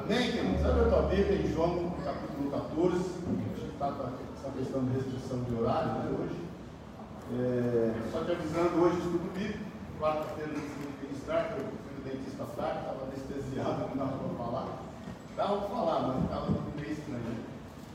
Amém, queridos? Abre a tua Bíblia em João capítulo 14. A gente está com essa questão de restrição de horário né, hoje. É, só te avisando, hoje estudo bíblico. Quarta-feira não fui ministrar, porque eu fui no dentista tarde, estava anestesiado, não dava para falar. Dava para falar, mas estava meio estranho.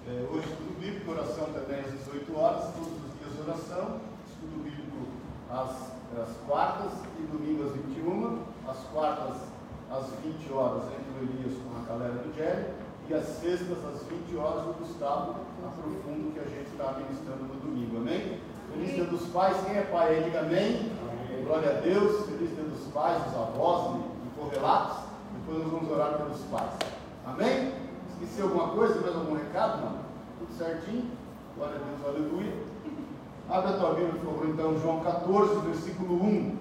É, hoje estudo bíblico, oração também às 18 horas, todos os dias oração. Estudo bíblico às, às quartas e domingo às 21. Às quartas às 20 horas entre o Elias com a galera do Jerry, e às sextas, às 20 horas, o Gustavo aprofunda o que a gente está ministrando no domingo, amém? Feliz dia dos pais, quem é pai aí, diga amém. amém. Glória a Deus, feliz dia dos pais, dos avós e correlatos. Depois nós vamos orar pelos pais, amém? Esqueci alguma coisa, mais algum recado, mano? Tudo certinho? Glória a Deus, aleluia. Abre a tua Bíblia, por favor, então, João 14, versículo 1.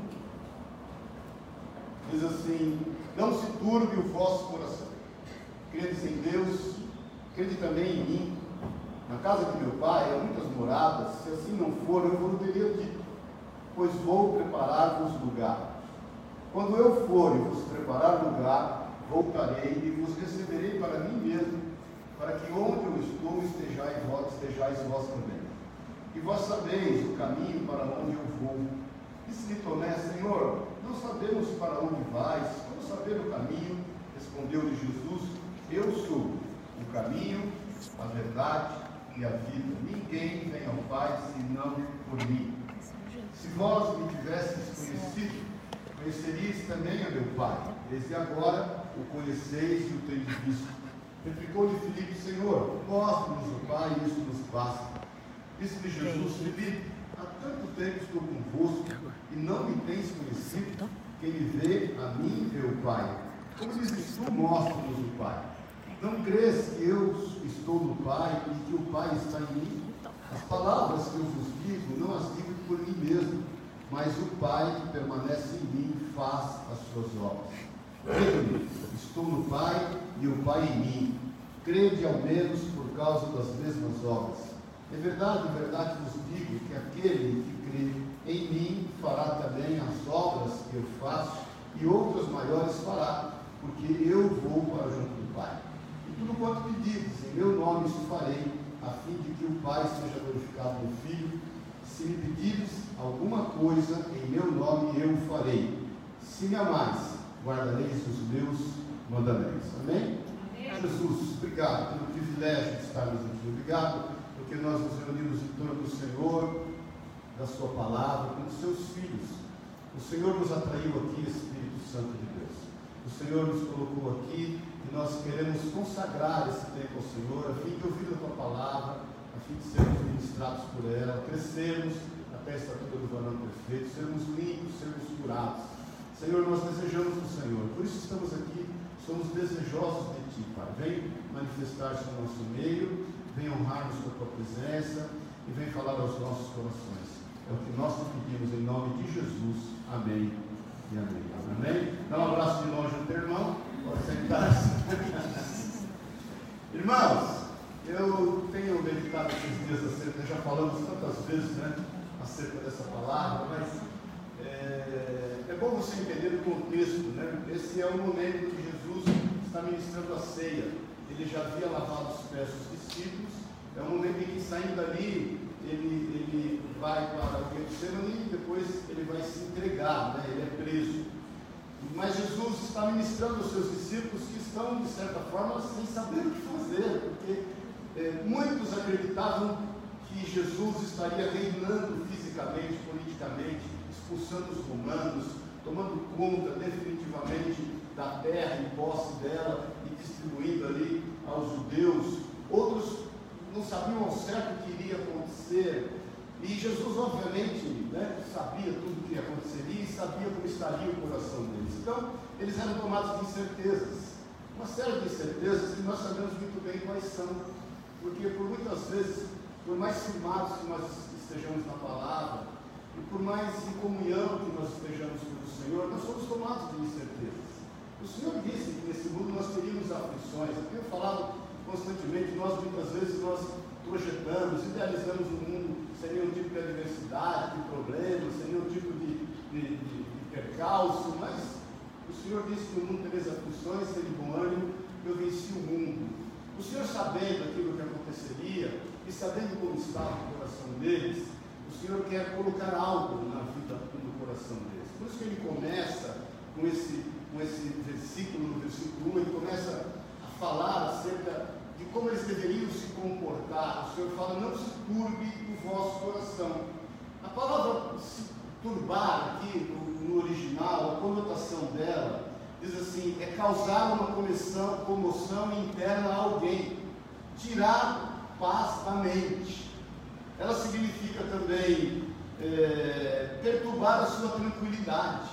Diz assim: não se turbe o vosso coração. Credes em Deus, crede também em mim. Na casa de meu pai há muitas moradas, se assim não for, eu vos teria dito, pois vou preparar-vos lugar. Quando eu for e vos preparar lugar, voltarei e vos receberei para mim mesmo, para que onde eu estou estejais vós, estejais vós também. E vós sabeis o caminho para onde eu vou. Disse-lhe Tomé, Senhor, não sabemos para onde vais, saber o caminho, respondeu-lhe Jesus: Eu sou o caminho, a verdade e a vida. Ninguém vem ao Pai senão por mim. Se vós me tivesseis conhecido, conheceríeis também a meu Pai. Desde agora o conheceis e o tendes visto. Replicou-lhe Filipe, Senhor, mostre-nos o Pai e isso nos basta. Disse-lhe Jesus, Filipe, há tanto tempo estou convosco e não me tens conhecido. Quem me vê, a mim vê o Pai. Como dizes tu, mostra-nos o Pai. Não crês que eu estou no Pai e que o Pai está em mim? As palavras que eu vos digo, não as digo por mim mesmo, mas o Pai que permanece em mim faz as suas obras. Crede-me, estou no Pai e o Pai em mim. Crede ao menos por causa das mesmas obras. É verdade, é verdade vos digo que aquele que crê em mim fará também as obras que eu faço, e outras maiores fará, porque eu vou para junto do Pai. E tudo quanto pedires, em meu nome isso farei, a fim de que o Pai seja glorificado no Filho. Se me pedires alguma coisa, em meu nome eu farei. Se me amais, guardareis os meus mandamentos. Amém? Amém? Jesus, obrigado pelo privilégio de estarmos aqui. Obrigado porque nós nos reunimos em torno do Senhor da Sua palavra, como seus filhos. O Senhor nos atraiu aqui, Espírito Santo de Deus. O Senhor nos colocou aqui e nós queremos consagrar esse tempo ao Senhor, a fim de ouvir a Tua palavra, a fim de sermos ministrados por ela, crescermos até a estatura do varão perfeito, sermos limpos, sermos curados. Senhor, nós desejamos do Senhor, por isso estamos aqui, somos desejosos de Ti, Pai. Vem manifestar-se no nosso meio, vem honrar-nos com a Tua presença e vem falar aos nossos corações. É o que nós te pedimos em nome de Jesus. Amém e amém. Amém? Dá um abraço de longe no teu irmão. Pode sentar-se. Irmãos, eu tenho meditado esses dias acerca, já falamos tantas vezes né, acerca dessa palavra, mas é, é bom você entender o contexto. Né? Esse é o momento que Jesus está ministrando a ceia. Ele já havia lavado os pés dos discípulos. É o momento em que saindo dali, ele, ele vai para o Getsemane e depois ele vai se entregar, né? ele é preso. Mas Jesus está ministrando aos seus discípulos que estão, de certa forma, sem saber o que fazer, porque é, muitos acreditavam que Jesus estaria reinando fisicamente, politicamente, expulsando os romanos, tomando conta definitivamente da terra em posse dela e distribuindo ali aos judeus. Outros não sabiam ao certo o que iria acontecer. E Jesus, obviamente, né, sabia tudo o que aconteceria e sabia como estaria o coração deles. Então, eles eram tomados de incertezas. Uma série de incertezas que nós sabemos muito bem quais são. Porque, por muitas vezes, por mais firmados que nós estejamos na palavra, e por mais em comunhão que nós estejamos com o Senhor, nós somos tomados de incertezas. O Senhor disse que nesse mundo nós teríamos aflições. Eu tenho falado constantemente, nós muitas vezes nós projetamos, idealizamos um mundo sem nenhum tipo de adversidade, de problemas, sem nenhum tipo de, de, de, de percalço, mas o Senhor disse que o mundo teve aflições, teve bom ânimo, eu venci o mundo. O Senhor, sabendo aquilo que aconteceria e sabendo como estava o coração deles, o Senhor quer colocar algo na vida, do coração deles. Por isso que ele começa com esse, com esse versículo, no versículo 1, ele começa a falar acerca como eles deveriam se comportar. O Senhor fala, não se turbe o vosso coração. A palavra se turbar aqui no, no original, a conotação dela, diz assim, é causar uma comoção, comoção interna a alguém, tirar paz da mente. Ela significa também é, perturbar a sua tranquilidade,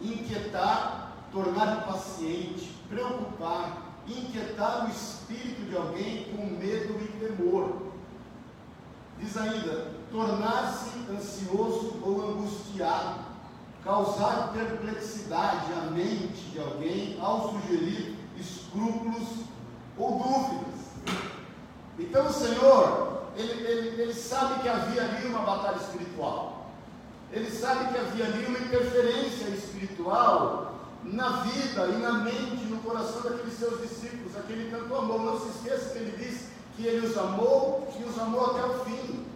inquietar, tornar impaciente, preocupar, inquietar o espírito de alguém com medo e temor. Diz ainda, tornar-se ansioso ou angustiado, causar perplexidade à mente de alguém ao sugerir escrúpulos ou dúvidas. Então o Senhor, ele, ele, ele sabe que havia ali uma batalha espiritual. Ele sabe que havia ali uma interferência espiritual na vida e na mente, no coração daqueles seus discípulos, aquele tanto amou. Não se esqueça que ele disse que ele os amou e os amou até o fim.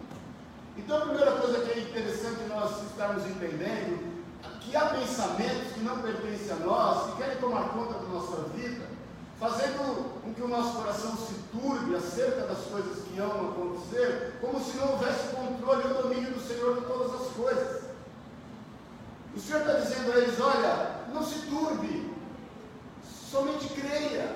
Então, a primeira coisa que é interessante nós estarmos entendendo que há pensamentos que não pertencem a nós, que querem tomar conta da nossa vida, fazendo com que o nosso coração se turbe acerca das coisas que vão acontecer, como se não houvesse controle e domínio do Senhor de todas as coisas. O Senhor está dizendo a eles: olha, não se turbe, somente creia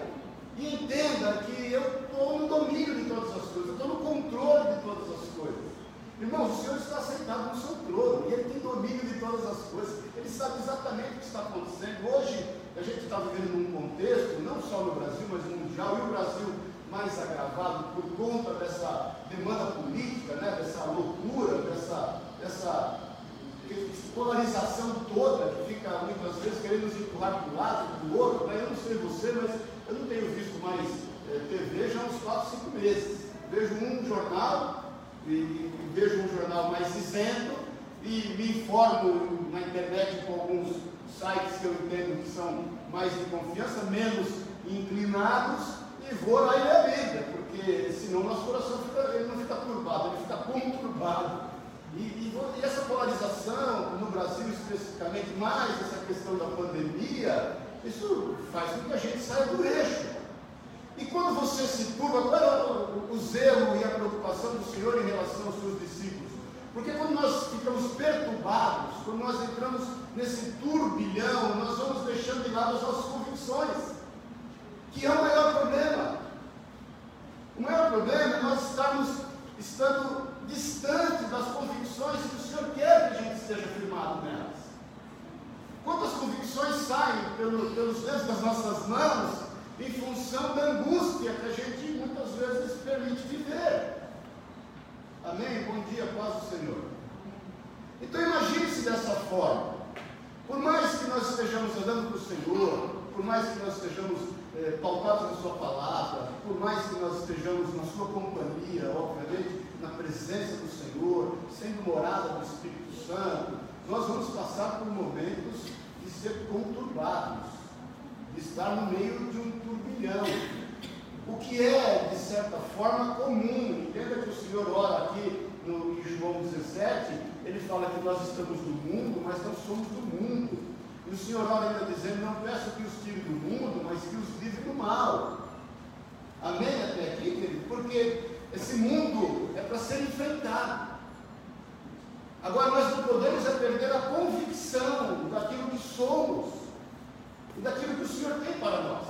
e entenda que eu estou no domínio de todas as coisas, eu estou no controle de todas as coisas. Irmãos, o Senhor está sentado no seu trono e Ele tem domínio de todas as coisas. Ele sabe exatamente o que está acontecendo. Hoje, a gente está vivendo num contexto, não só no Brasil, mas mundial, e o Brasil mais agravado por conta dessa demanda política, né, dessa loucura, dessa, dessa polarização toda que fica muitas vezes querendo nos empurrar para um lado, para o outro. Né? Eu não sei você, mas eu não tenho visto mais é, eh, TV já há uns 4, 5 meses. Vejo um jornal e, e vejo um jornal mais isento e me informo na internet com alguns sites que eu entendo que são mais de confiança, menos inclinados, e vou lá e ler a porque senão nosso coração fica, ele não fica turbado, ele fica conturbado. E, e, e, essa polarização, no Brasil especificamente, mais essa questão da pandemia, isso faz com que a gente saia do eixo. E quando você se turba, qual é o, o zelo e a preocupação do Senhor em relação aos seus discípulos? Porque quando nós ficamos perturbados, quando nós entramos nesse turbilhão, nós vamos deixando de lado as nossas convicções, que é o maior problema. O maior problema é nós estarmos estando distantes das convicções que o Senhor quer que a gente esteja firmado nelas. Quantas convicções saem pelo, pelos dedos das nossas mãos em função da angústia que a gente muitas vezes permite viver. Amém? Bom dia, paz do Senhor. Então imagine-se dessa forma. Por mais que nós estejamos andando para o Senhor, por mais que nós estejamos eh, pautados na Sua palavra, por mais que nós estejamos na Sua companhia, obviamente, na presença do Senhor, sendo morada do Espírito Santo, nós vamos passar por momentos de ser conturbados, de estar no meio de um turbilhão. O que é, de certa forma, comum. Entenda que o Senhor ora aqui no, em João 17, ele fala que nós estamos no mundo, mas não somos do mundo. E o Senhor ora ainda dizendo, não peço que os tire do mundo, mas que os livre do mal. Amém até aqui, querido? Porque esse mundo é para ser enfrentado. Agora nós não podemos é perder a convicção daquilo que somos e daquilo que o Senhor tem para nós.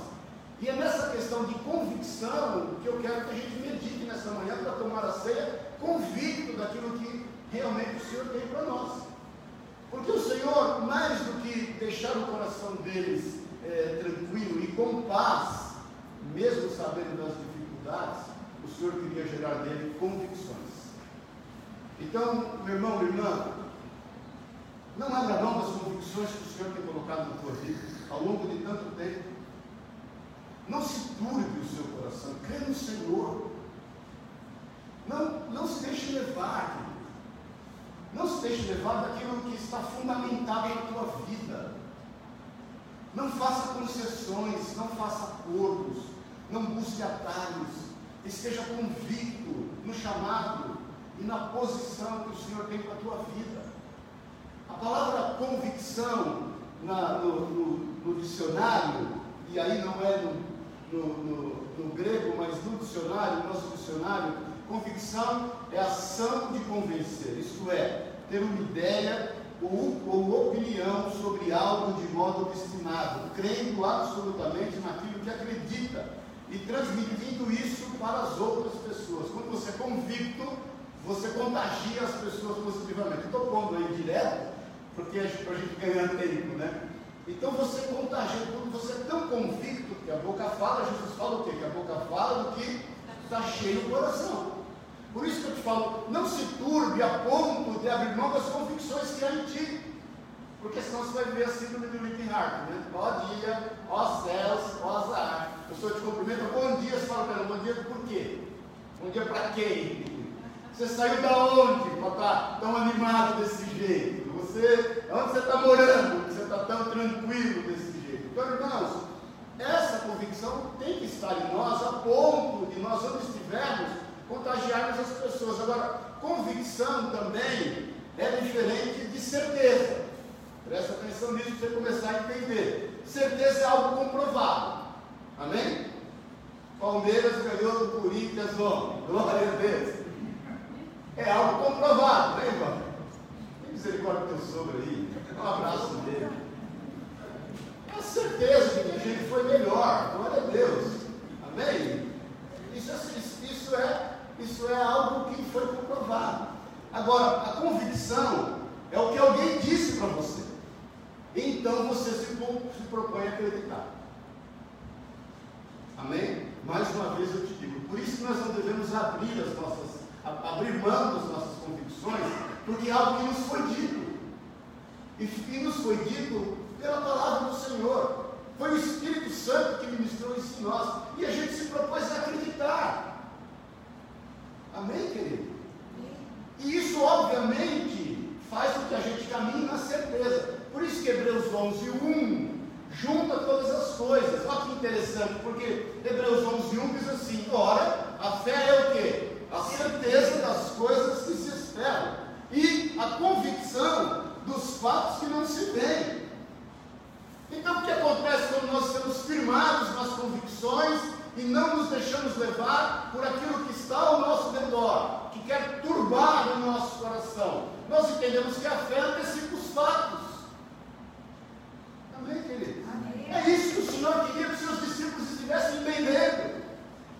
E é nessa questão de convicção que eu quero que a gente medite nessa manhã para tomar a ceia, convicto daquilo que realmente o Senhor tem para nós. Porque o Senhor, mais do que deixar o coração deles é, tranquilo e com paz, mesmo sabendo das dificuldades, o Senhor queria gerar dele convicções. Então, meu irmão, minha irmã, não abra mão das convicções que o Senhor tem colocado na tua vida ao longo de tanto tempo. Não se turbe o seu coração, crê no Senhor. Não, não se deixe levar, querido. Não se deixe levar daquilo que está fundamentado na tua vida. Não faça concessões, não faça acordos, não busque atalhos. Esteja convicto no chamado e na posição que o Senhor tem para a tua vida. A palavra convicção na, no, no, no, dicionário, e aí não é no, no, grego, mas no dicionário, no nosso dicionário, convicção é ação de convencer, isto é, ter uma ideia ou, ou opinião sobre algo de modo obstinado, crendo absolutamente naquilo que acredita e transmitindo isso para as outras pessoas. Quando você é convicto, você contagia as pessoas positivamente. Estou pondo aí direto, porque é para a gente ganhar tempo, né? Então você contagia, quando você é tão convicto que a boca fala, Jesus fala o quê? Que a boca fala do que está cheio o coração. Por isso que eu te falo, não se turbe a ponto de abrir mão das convicções que há em ti. Porque senão você vai viver a síndrome do Linkin Hart, né? Ó dia, ó céus, ó azar. A pessoa te cumprimenta, bom dia, você fala para ela, bom dia por quê? Bom dia para quem? Você saiu da onde para estar tão animado desse jeito? Você, onde você está morando? Você está tão tranquilo desse jeito? Então, irmãos, essa convicção tem que estar em nós a ponto de nós, onde estivermos, contagiarmos as pessoas. Agora, convicção também é diferente de certeza. Presta atenção nisso para você começar a entender. Certeza é algo comprovado. Amém? Palmeiras ganhou do Corinthians ontem. Glória a Deus. É algo comprovado, né, irmão? Tem misericórdia do teu sogro aí. Um abraço dele. A certeza que a gente foi melhor. Glória a Deus. Amém? Isso, é, isso, é, isso é algo que foi comprovado. Agora, a convicção é o que alguém disse para você. Então você se, se propõe a acreditar. Amém? Mais uma vez eu te digo, por isso que nós não devemos abrir as nossas abrir mão das nossas convicções, porque é algo que nos foi dito. E que nos foi dito pela palavra do Senhor. Foi o Espírito Santo que ministrou isso em nós. E a gente se propôs a acreditar. Amém, querido? E isso, obviamente, faz com que a gente caminhe na certeza. Por isso que Hebreus 11, 1 junta todas as coisas. Olha que interessante, porque Hebreus 11, 1 diz assim: ora, a fé é o quê? a certeza das coisas que se esperam e a convicção dos fatos que não se veem. Então, o que acontece quando nós estamos firmados nas convicções e não nos deixamos levar por aquilo que está ao nosso redor, que quer turbar o nosso coração? Nós entendemos que a fé antecipa os fatos. Amém, querido? Amém. É isso que o Senhor queria que os seus discípulos estivessem entendendo.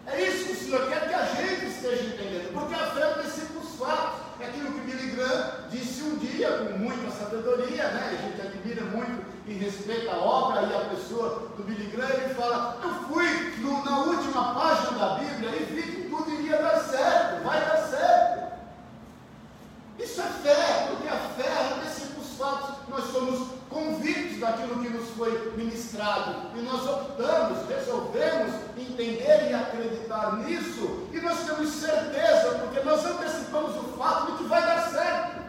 É isso que o Senhor quer que a gente esteja entendendo, porque a fé antecipa os fatos. É aquilo que Billy Graham disse um dia com muita sabedoria, né? A gente admira muito e respeita a obra e a pessoa do Billy Graham. Ele fala: Eu fui no, na última página da Bíblia e vi que tudo iria dar certo, vai dar certo. Isso é fé, porque a fé antecipa os fatos. Nós somos convictos daquilo que nos foi ministrado, e nós optamos, resolvemos entender e acreditar nisso, e nós temos certeza, porque nós antecipamos o fato de que vai dar certo.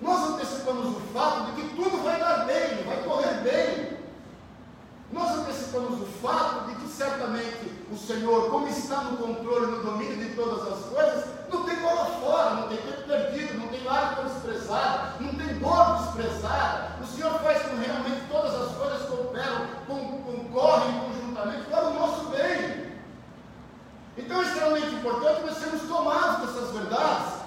Nós antecipamos o fato de que tudo vai dar bem, vai correr bem. Nós antecipamos o fato de que certamente o Senhor, como está no controle, no domínio de todas as coisas, não tem bola fora, não tem tempo perdido, não tem lágrima desprezada, não tem dor desprezada. O Senhor faz com realmente todas as coisas cooperam, concorrem conjuntamente para o nosso bem. Então é extremamente importante nós sermos tomados dessas verdades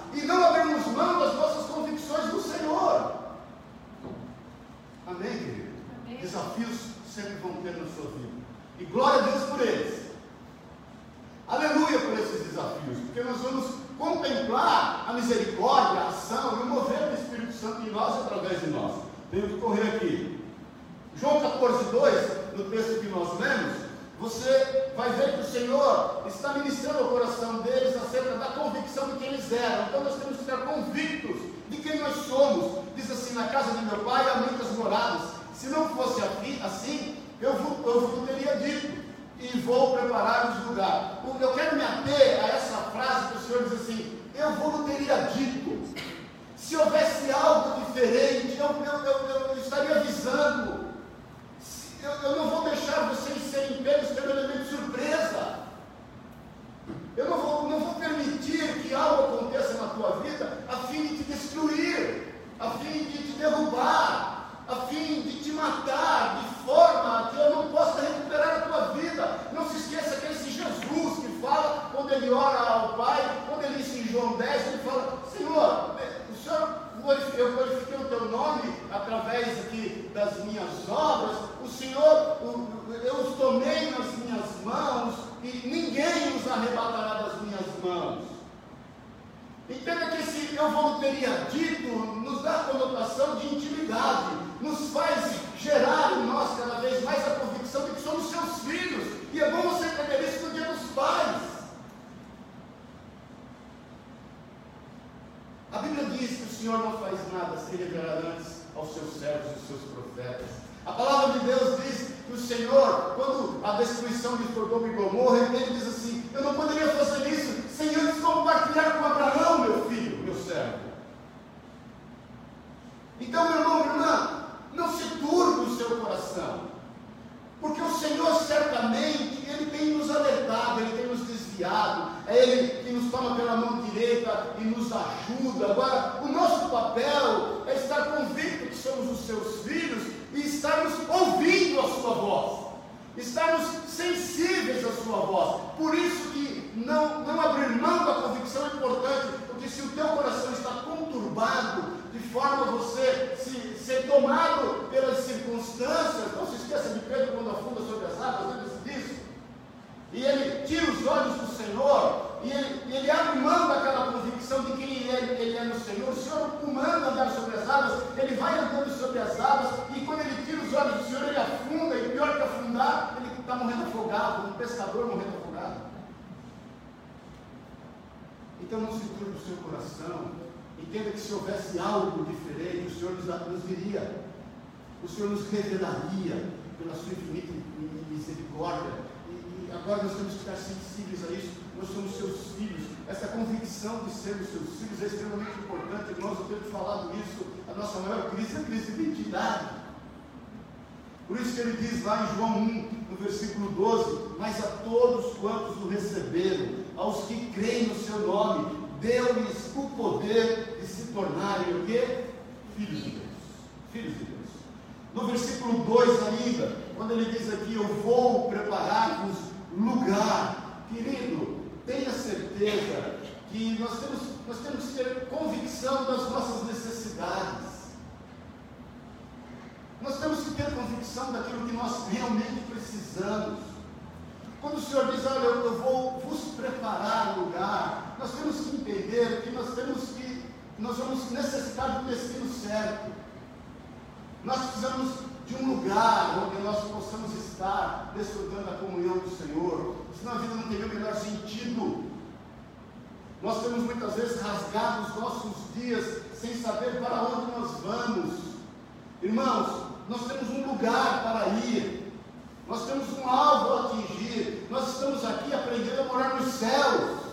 e vou preparar os lugar. Eu quero me ater a essa frase que o Senhor diz assim: eu vou não teria dito. Se houvesse algo diferente, eu, eu, eu, eu estaria avisando. Eu, eu não vou deixar vocês serem pelos pelo elemento de surpresa. Eu não vou, não vou permitir que algo aconteça na tua vida a fim de te destruir, a fim de te derrubar a fim de te matar de forma que eu não possa recuperar a tua vida. Não se esqueça que esse Jesus que fala, quando ele ora ao Pai, quando ele diz em João 10, ele fala, Senhor, é, o Senhor eu glorifiquei o teu nome através aqui das minhas obras, o Senhor, eu os tomei nas minhas mãos e ninguém os arrebatará das minhas mãos. Entenda que esse eu vou teria dito nos dá conotação de intimidade, nos faz gerar em nós cada vez mais a convicção de que somos seus filhos. E é bom você entender isso no dia dos pais. A Bíblia diz que o Senhor não faz nada sem revelar antes aos seus servos e seus profetas. A palavra de Deus diz que o Senhor, quando a destruição de Sodoma e Gomorra, ele diz assim: Eu não poderia fazer isso sem antes compartilhar com Abraão, meu filho, meu servo. Então, meu irmão, irmã, não se turbe o seu coração. Porque o Senhor certamente, Ele tem nos alertado, Ele tem nos desviado, é Ele que nos toma pela mão direita e nos ajuda. Agora, o nosso papel é estar convicto que somos os seus filhos e estarmos ouvindo a sua voz, estarmos sensíveis à sua voz. Por isso que não, não abrir mão da convicção é importante, porque se o teu coração está conturbado, de forma você se, ser tomado pelas circunstâncias, não se esqueça de Pedro quando afunda sobre as águas, lembre-se disso. E ele tira os olhos do Senhor, e ele, ele abre mão daquela convicção de quem ele, ele é no Senhor. O Senhor o manda andar sobre as águas, ele vai andando sobre as águas, e quando ele tira os olhos do Senhor, ele afunda, e pior que afundar, ele está morrendo afogado, um pescador morrendo afogado. Então não se turbe o seu coração, entenda que se houvesse algo diferente, o Senhor nos, diria, o Senhor nos revelaria pela sua infinita misericórdia agora nós temos que estar sensíveis a isso. Nós somos seus filhos. Essa convicção de sermos seus filhos é extremamente importante. Eu tenho falado isso. A nossa maior crise é a crise de identidade. Por isso que ele diz lá em João 1, no versículo 12: Mas a todos quantos o receberam, aos que creem no seu nome, deu-lhes o poder de se tornarem o quê? Filhos de Deus. Filhos de Deus. No versículo 2 ainda, quando ele diz aqui, eu vou preparar-vos lugar. Querido, tenha certeza que nós temos, nós temos que ter convicção das nossas necessidades. Nós temos que ter convicção daquilo que nós realmente precisamos. Quando o Senhor diz, olha, eu vou vos preparar lugar, nós temos que entender que nós temos que, nós vamos necessitar do destino certo. Nós precisamos de um lugar onde nós possamos estar desfrutando da comunhão do Senhor, senão a vida não teria o menor sentido. Nós temos muitas vezes rasgado os nossos dias sem saber para onde nós vamos. Irmãos, nós temos um lugar para ir, nós temos um alvo a atingir, nós estamos aqui aprendendo a morar nos céus.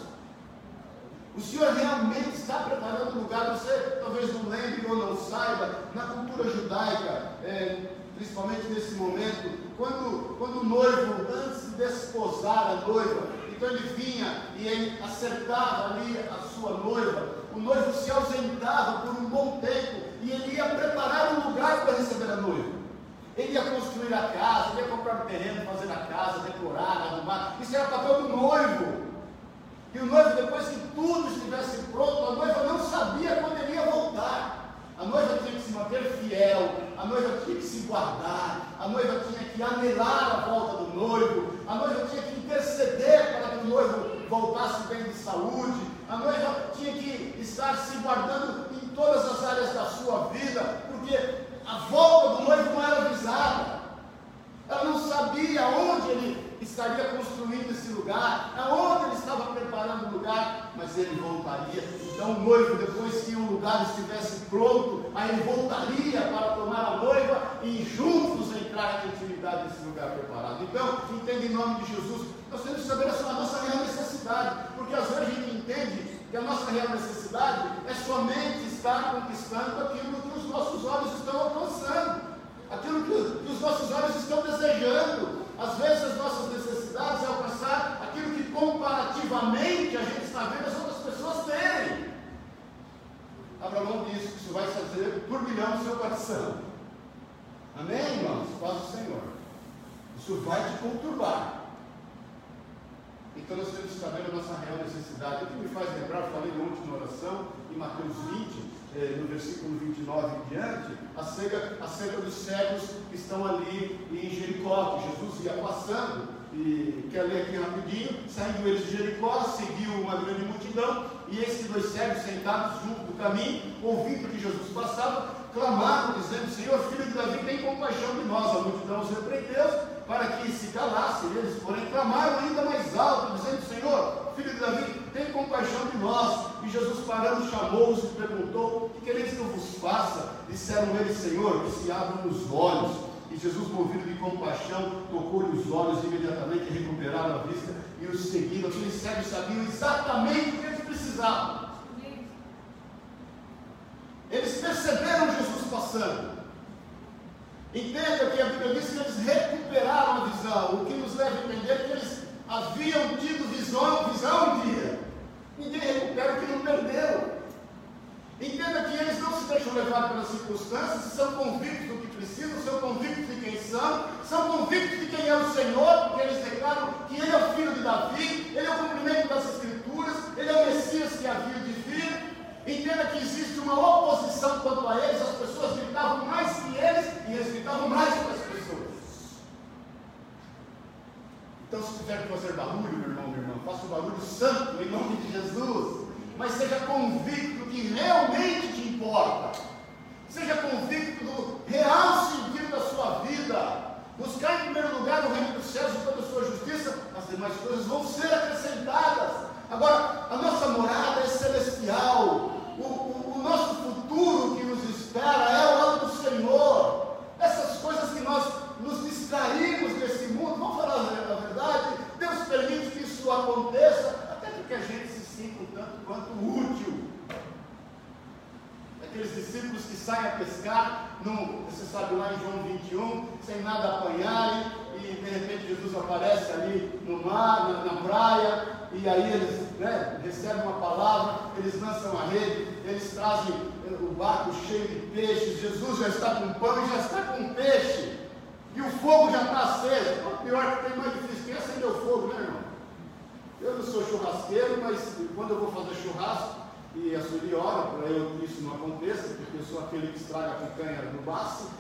O Senhor realmente está preparando um lugar, você talvez não lembre ou não saiba, na cultura judaica, é, principalmente nesse momento, quando, quando o noivo, antes de desposar a noiva, então ele vinha e ele acertava ali a sua noiva, o noivo se ausentava por um bom tempo e ele ia preparar um lugar para receber a noiva. Ele ia construir a casa, ele ia comprar um terreno, fazer a casa, decorar, arrumar. Isso era papel do noivo. E o noivo, depois que tudo estivesse pronto, a noiva não sabia quando ele ia voltar. A noiva tinha que se manter fiel, a noiva tinha que se guardar, a noiva tinha que anelar a volta do noivo, a noiva tinha que interceder para que o noivo voltasse bem de saúde, a noiva tinha que estar se guardando em todas as áreas da sua vida, porque a volta do noivo não era avisada. Ela não sabia onde ele estaria construindo esse lugar, aonde ele estava preparando o lugar, mas ele voltaria. Então o noivo, depois que o lugar estivesse pronto, aí ele voltaria para tomar a noiva e juntos entrar em intimidade nesse lugar preparado. Então, entenda em nome de Jesus, nós temos que saber a nossa real necessidade, porque às vezes a gente entende que a nossa real necessidade é somente estar conquistando aquilo que os nossos olhos estão alcançando, aquilo que, que os nossos olhos estão desejando. Às vezes as nossas necessidades é alcançar aquilo que comparativamente a gente está vendo as outras pessoas terem. Abraão disse que isso vai fazer turbilhão no seu coração. Amém, irmãos? Paz do Senhor. Isso vai te conturbar. Então nós temos que saber a nossa real necessidade. O que me faz lembrar, falei ontem na oração, em Mateus 20, eh, no versículo 29 em diante, acerca, acerca dos cegos que estão ali em Jericó, que Jesus ia passando. e quer ler aqui rapidinho, saindo eles de Jericó, seguiu uma grande multidão, e esses dois cegos sentados junto do caminho, ouvindo que Jesus passava, clamaram, dizendo, Senhor, filho de Davi, tem compaixão de nós. A multidão os repreendeu, para que se calassem. Eles, porém, clamaram ainda mais alto, dizendo, Senhor, filho de Davi, tem compaixão de nós. E Jesus, parando, chamou-os e perguntou, o que quereis que eu vos faça? Disseram eles, Senhor, que se abram os olhos. E Jesus, movido de compaixão, tocou-lhe os olhos imediatamente recuperaram a vista e os seguiram. Aqueles cegos sabiam exatamente o que precisavam. Eles perceberam Jesus passando. Entenda que a Bíblia diz que eles recuperaram a visão, o que nos leva a entender que eles haviam tido visão, visão um dia. Ninguém recupera o que não perdeu. Entenda que eles não se deixam levar pelas circunstâncias, são convictos do que precisam, são convictos de quem são, são convictos de quem é o Senhor, porque eles declaram que Ele é o filho de Davi, Ele é o cumprimento das Escrituras, Ele é o Messias que havia de vir. Entenda que existe uma oposição quanto a eles, as pessoas gritavam mais que eles e eles gritavam mais que as pessoas. Então, se tiver que fazer barulho, meu irmão, minha irmã, faça um barulho santo em nome de Jesus mas seja convicto que realmente te importa. Seja convicto do real sentido da sua vida. Buscar em primeiro lugar o reino dos céus e toda a sua justiça, as demais coisas vão ser acrescentadas. Agora, a nossa morada é celestial. O, o, o nosso futuro que nos espera é o lado do Senhor. Essas coisas que nós nos distraímos desse mundo, vamos falar a verdade, Deus permite que isso aconteça, até porque a gente se sinta tanto quanto útil. Aqueles discípulos que saem a pescar, no, você sabe lá em João 21, sem nada apanharem, e de repente Jesus aparece ali no mar, na, na praia, e aí eles né, recebem uma palavra, eles lançam a rede, eles trazem o barco cheio de peixes, Jesus já está com pão e já está com peixe, e o fogo já está aceso. O pior que tem mais difícil, quem acendeu o fogo, né irmão? Eu não sou churrasqueiro, mas quando eu vou fazer churrasco, e a Sueli para eu que isso não aconteça, porque eu sou aquele que estraga a picanha no baço.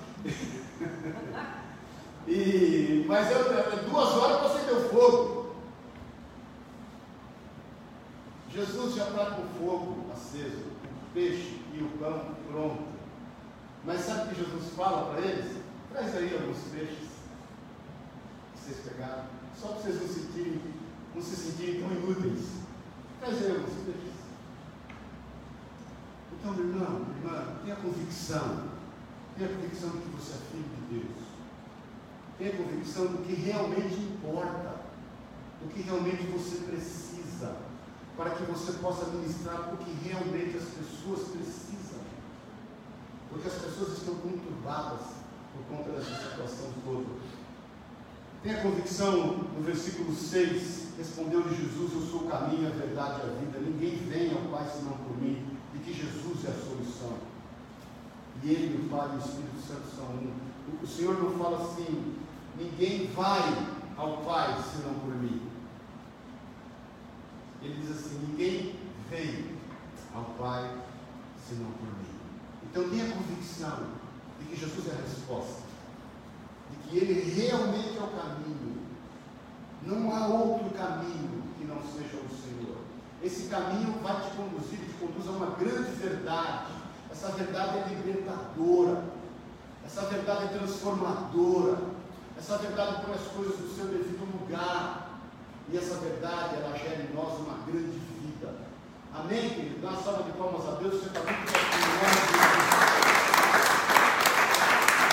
E, mas eu, duas horas para acender o fogo. Jesus já está com o fogo aceso, o peixe e o pão pronto. Mas sabe o que Jesus fala para eles? Traz aí alguns peixes que vocês pegaram, só para vocês não sentirem não se sentirem tão inúteis. Trazemos peixes. Então, irmão, irmã, tenha convicção. Tenha convicção de que você é filho de Deus. Tenha convicção do que realmente importa. Do que realmente você precisa. Para que você possa ministrar o que realmente as pessoas precisam. Porque as pessoas estão conturbadas por conta dessa situação toda. Tenha convicção no versículo 6 Respondeu-lhe Jesus: Eu sou o caminho, a verdade e a vida. Ninguém vem ao Pai senão por mim. E que Jesus é a solução. E Ele, o Pai e o Espírito Santo são um. O Senhor não fala assim: ninguém vai ao Pai senão por mim. Ele diz assim: ninguém vem ao Pai senão por mim. Então tenha convicção de que Jesus é a resposta, de que Ele realmente é o caminho não há outro caminho que não seja o Senhor. Esse caminho vai te conduzir, te conduz a uma grande verdade. Essa verdade é libertadora. Essa verdade é transformadora. Essa verdade põe as coisas no seu devido lugar. E essa verdade, ela gera em nós uma grande vida. Amém, querido? Dá uma salva de palmas a Deus. Você está muito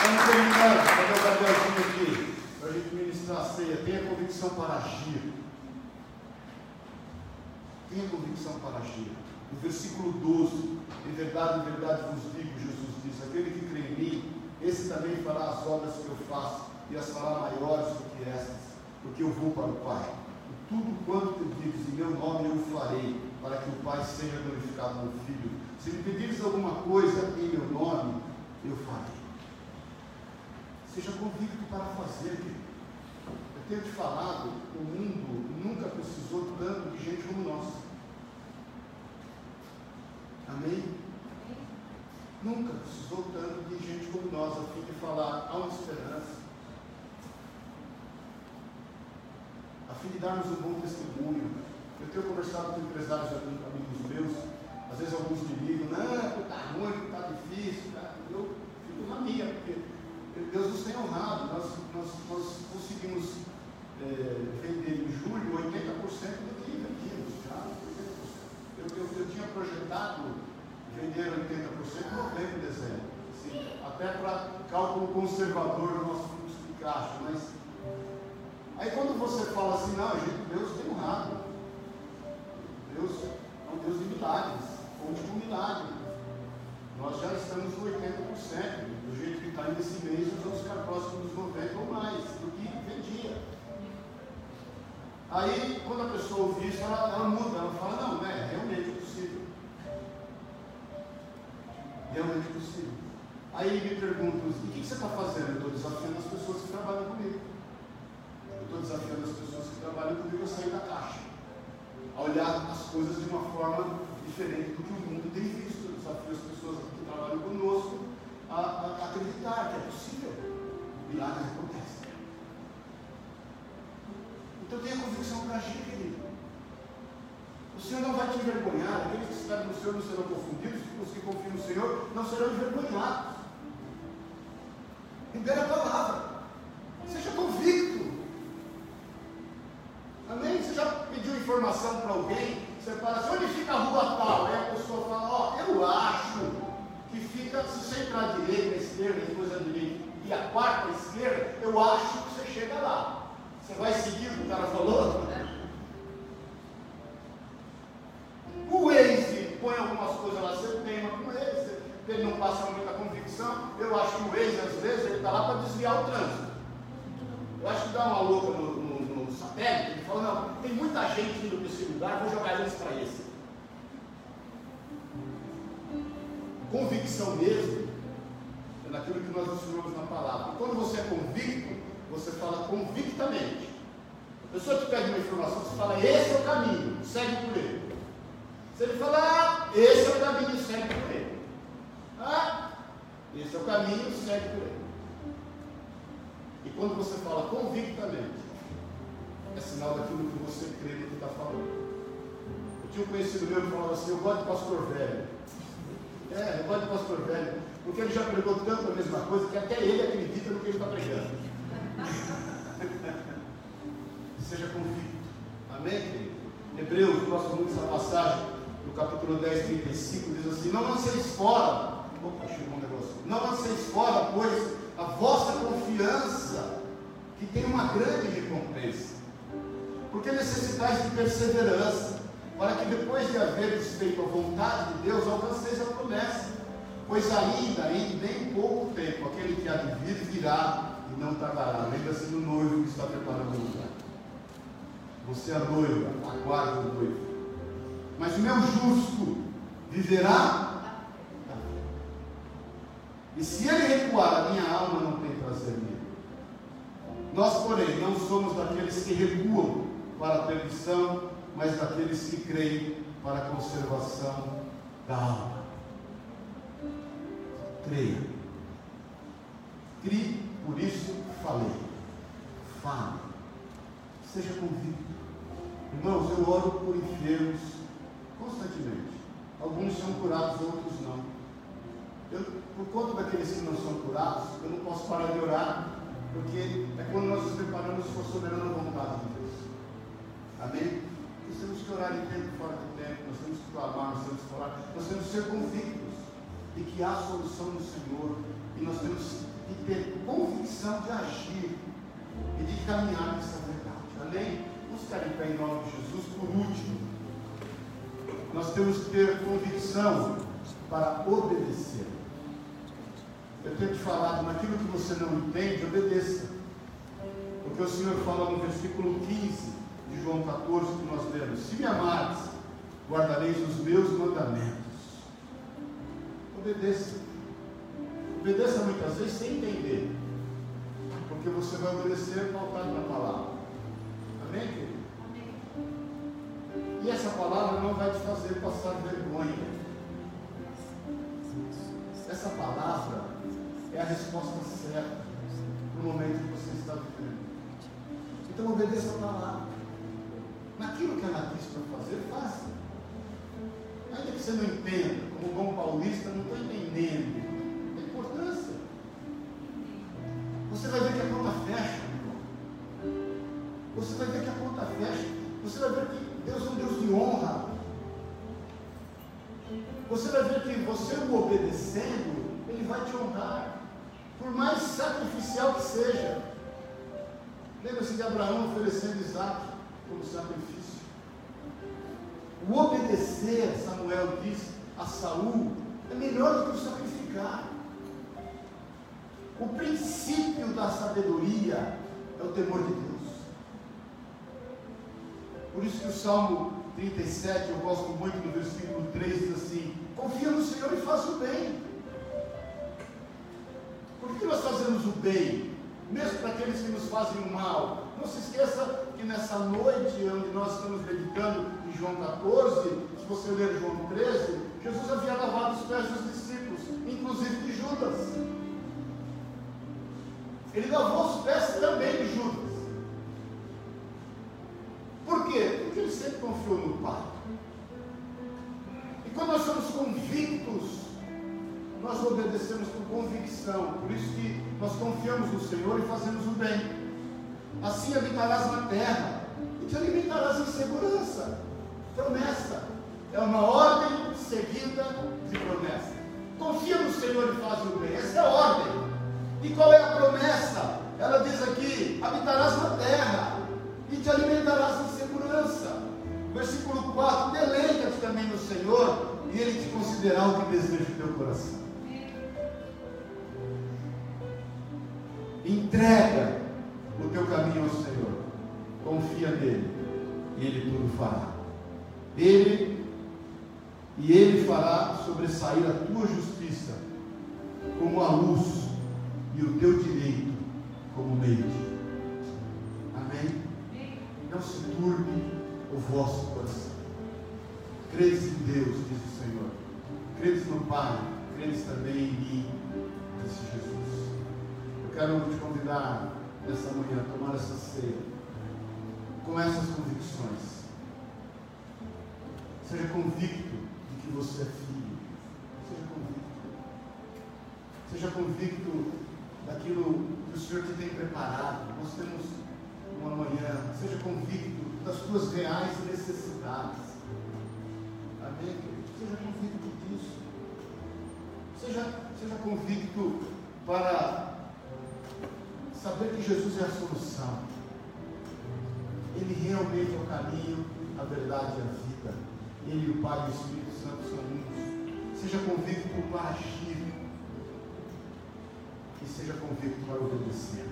Vamos terminar. Cadê o aqui? Para a gente ministrar a ceia. Tenha convicção para agir. Tenha convicção para agir. No versículo 12, em verdade, em verdade vos digo, Jesus diz: aquele que crê em mim, esse também fará as obras que eu faço, e as fará maiores do que estas, porque eu vou para o Pai. E tudo quanto pedires em meu nome eu farei, para que o Pai seja glorificado no Filho. Se me pedires alguma coisa em meu nome, eu farei. Seja convicto para fazer, querido tenho te falado, o mundo nunca precisou tanto de gente como nós. Amém? Nunca precisou tanto de gente como nós, a fim de falar, há uma esperança. Fim de darmos um bom testemunho. Eu tenho conversado com empresários amigos meus, às vezes alguns me ligam, não, está ruim, está difícil, tá? eu fico na minha, porque Deus nos tem honrado, nós, nós, nós conseguimos é, vender em julho 80% do que vendíamos, já 80%. Eu, eu, eu tinha projetado vender 80% em novembro dezembro, assim, até para cálculo conservador do nosso fluxo de caixa, mas aí quando você fala assim, não, gente, Deus tem honrado, Deus é um Deus de milagres, fonte de um milagre. Nós já estamos no 80%, do jeito que está indo esse mês, nós vamos ficar próximos dos 90% ou mais do que vendia. Aí, quando a pessoa ouve isso, ela, ela muda, ela fala, não, né, realmente é possível. Realmente é possível. Aí me perguntam, e o que, você está fazendo? Eu estou desafiando as pessoas que trabalham comigo. Eu estou desafiando as pessoas que trabalham comigo a sair da caixa. A olhar as coisas de uma forma diferente do que o mundo tem visto. Desafio as pessoas que trabalham conosco a, a, acreditar que é possível. Milagres acontecem. Então tenha convicção para agir, querido. O Senhor não vai te envergonhar, aqueles que esperam no Senhor não serão confundidos, os que confiam no Senhor não serão envergonhados. Libera a palavra. Seja convicto. Amém? Você já pediu informação para alguém? Você fala assim, onde fica a rua tal? Aí a pessoa fala, ó, oh, eu acho que fica, se você entrar à direita, à esquerda, depois à direita e a quarta à esquerda, eu acho que você chega lá. Você vai seguir o que o cara falou? O Waze põe algumas coisas lá, você teima com ele, ele não passa muita convicção. Eu acho que o Waze, às vezes, ele está lá para desviar o trânsito. Eu acho que dá uma louca no, no, satélite, ele fala, não, tem muita gente indo para esse lugar, vou jogar eles para esse. Convicção mesmo é naquilo que nós ensinamos na palavra. Quando você é convicto, você fala convictamente. A pessoa te pede uma informação, você fala, esse é o caminho, segue por ele. Se ele falar, ah, esse é o caminho, segue por ele. Ah, esse é o caminho, segue por ele. E quando você fala convictamente, é sinal daquilo que você crê no que está falando. Eu tinha um conhecido meu que falava assim, eu gosto de pastor velho. É, eu gosto de pastor velho, porque ele já pregou tanto a mesma coisa que até ele acredita no que ele está pregando. Seja convicto. Amém, querido? Hebreus, gosto muito dessa passagem, no capítulo 10, 35, diz assim: Não lanceis fora, opa, chegou um negócio. Não lanceis fora, pois, a vossa confiança, que tem uma grande recompensa. Porque necessitais de perseverança, para que depois de haveres feito a vontade de Deus, alcanceis a promessa. Pois ainda, em bem pouco tempo, aquele que há de vir virá e não tardará. Lembra-se do noivo que está preparando o lugar. Você é noiva, aguarde o noivo. Mas o meu justo viverá. E se ele recuar, a minha alma não tem prazer nele. Nós, porém, não somos daqueles que recuam para a perdição, mas daqueles que creem para a conservação da alma. Creia. Crie por isso falei. Fale. Seja convicto. Irmãos, eu oro por enfermos constantemente. Alguns são curados, outros não. Eu, por conta daqueles que não são curados, eu não posso parar de orar, porque é quando nós nos preparamos para a soberana vontade de Deus. Amém? Nós temos que orar em tempo fora de tempo, nós temos que clamar, nós temos que falar, nós temos que ser convictos de que há solução no Senhor e nós temos de ter convicção de agir e de caminhar nessa verdade. Amém? Vamos ficar em pé em nome de Jesus. Por último, nós temos que ter convicção para obedecer. Eu tenho te falado, naquilo que você não entende, obedeça. Porque o Senhor fala no versículo 15 de João 14 que nós lemos: Se me amares, guardareis os meus mandamentos. Obedeça. Obedeça muitas vezes sem entender. Porque você vai obedecer pautado na palavra. Amém, querido? E essa palavra não vai te fazer passar vergonha. Essa palavra é a resposta certa para o momento que você está vivendo. Então obedeça a palavra. Naquilo que ela disse para fazer, faça. Ainda que você não entenda, como bom paulista, não estou entendendo a importância. Você vai ver que a conta fecha. Você vai ver que a conta fecha. Você vai ver que Deus é um Deus de honra. Você vai ver que você o obedecendo, Ele vai te honrar. Por mais sacrificial que seja. Lembra-se de Abraão oferecendo Isaac como sacrifício. O obedecer, Samuel diz a Saul, é melhor do que o sacrificar. O princípio da sabedoria é o temor de Deus. Por isso que o Salmo 37, eu gosto muito do versículo 3, diz assim: Confia no Senhor e faça o bem. Por que nós fazemos o bem? Mesmo para aqueles que nos fazem o mal. Não se esqueça que nessa noite, onde nós estamos meditando em João 14, se você ler João 13, Jesus havia lavado os pés dos discípulos, inclusive de Judas. Ele lavou os pés também de Judas. Por quê? Porque ele sempre confiou no Pai. E quando nós somos convictos, nós obedecemos por convicção. Por isso que nós confiamos no Senhor e fazemos o bem. Assim habitarás na terra e te alimentarás em segurança. Promessa. É uma ordem seguida de promessa. Confia no Senhor e faz o bem. Essa é a ordem. E qual é a promessa? Ela diz aqui: habitarás na terra e te alimentarás em segurança. Versículo 4: Deleita-te também no Senhor, e Ele te concederá o que deseja o teu coração. Entrega o teu caminho ao Senhor, confia nele, e Ele tudo fará. Ele e Ele fará sobressair a tua justiça como a luz e o teu direito como meio-dia. Amém? Não se turbe o vosso coração. Credes em Deus, diz o Senhor. Credes no Pai, credes também em mim, disse Jesus. Eu quero te convidar nessa manhã tomar essa ceia com essas convicções. Seja convicto de que você é filho. Seja convicto. Seja convicto daquilo que o Senhor te tem preparado. Nós temos uma manhã. Seja convicto das tuas reais necessidades. Amém, Seja convicto disso. Seja, seja convicto para saber que Jesus é a solução. Ele realmente é o caminho, a verdade e a vida. Ele e o Pai e o Espírito Santo são um. Seja convicto para agir. E seja convicto para obedecer.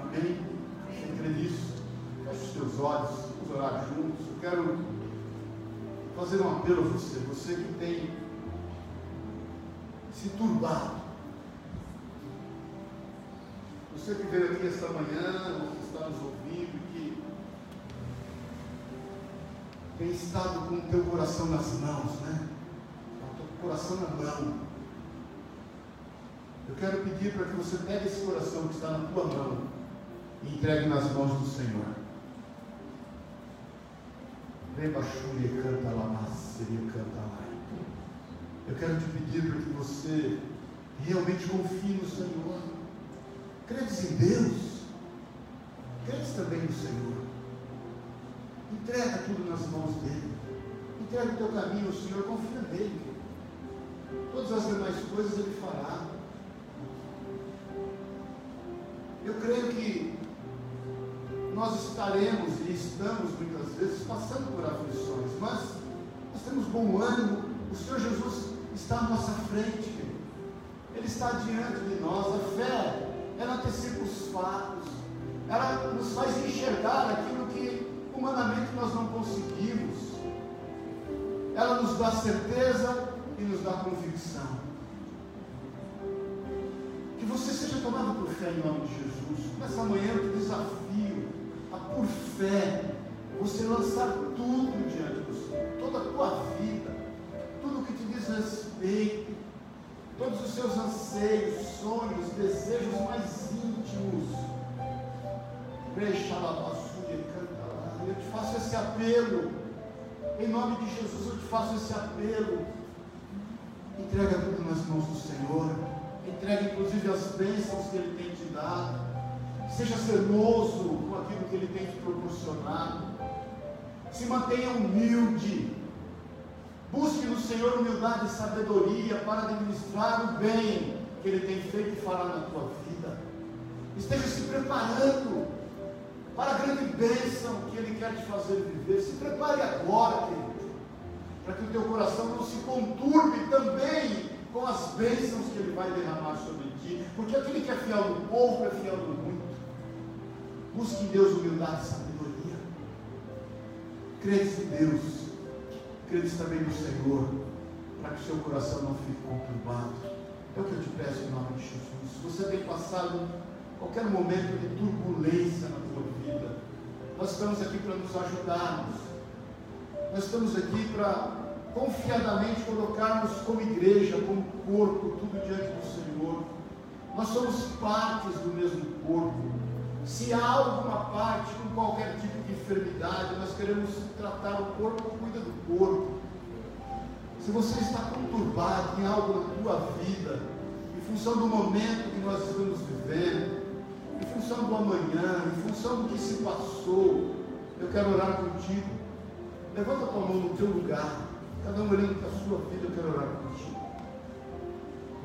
Amém? Crê nisso? Feche os teus olhos, vamos orar juntos. Eu quero fazer um apelo a você, você que tem se turbado. Você que veio aqui esta manhã, ou que está nos ouvindo, que tem estado com o teu coração nas mãos, né? O teu coração na mão. Eu quero pedir para que você pegue esse coração que está na tua mão e entregue nas mãos do Senhor. Canta lá, canta lá. Eu quero te pedir para que você realmente confie no Senhor. Credes em Deus. Credes também no Senhor. Entrega tudo nas mãos dele. Entrega o teu caminho ao Senhor, confia nele. Todas as demais coisas ele fará. Eu creio que nós estaremos e estamos muitas vezes passando por aflições, mas nós temos bom ânimo, o Senhor Jesus está à nossa frente, Ele está diante de nós. A fé, ela antecipa os fatos, ela nos faz enxergar aquilo que humanamente nós não conseguimos, ela nos dá certeza e nos dá convicção. Que você seja tomado por fé em nome de Jesus. Nessa manhã eu te desafio por fé, você lançar tudo todos os seus anseios, sonhos, desejos mais íntimos. Eu te faço esse apelo. Em nome de Jesus, eu te faço esse apelo. Entrega tudo nas mãos do Senhor. Entrega inclusive as bênçãos que Ele tem te dado. Seja zeloso com aquilo que Ele tem te proporcionado. Se mantenha humilde. Busque no Senhor humildade e sabedoria para administrar o bem que Ele tem feito e fará na tua vida. Esteja se preparando para a grande bênção que Ele quer te fazer viver. Se prepare agora, querido, para que o teu coração não se conturbe também com as bênçãos que Ele vai derramar sobre ti. Porque aquele que é fiel no pouco é fiel no muito. Busque em Deus humildade e sabedoria. Credes em Deus. Credes também no Senhor. Para que o seu coração não fique conturbado. É o que eu te peço em nome de Jesus. Se você tem passado qualquer momento de turbulência na tua vida, nós estamos aqui para nos ajudarmos. Nós estamos aqui para confiadamente colocarmos como igreja, como corpo, tudo diante do Senhor. Nós somos partes do mesmo corpo. Se há alguma parte qualquer tipo de enfermidade, nós queremos tratar o corpo, cuida do corpo. Se você está conturbado em algo na tua vida, em função do momento que nós estamos vivendo, em função do amanhã, em função do que se passou, eu quero orar contigo. Levanta a tua mão no teu lugar, cada um olhando para a sua vida, eu quero orar contigo.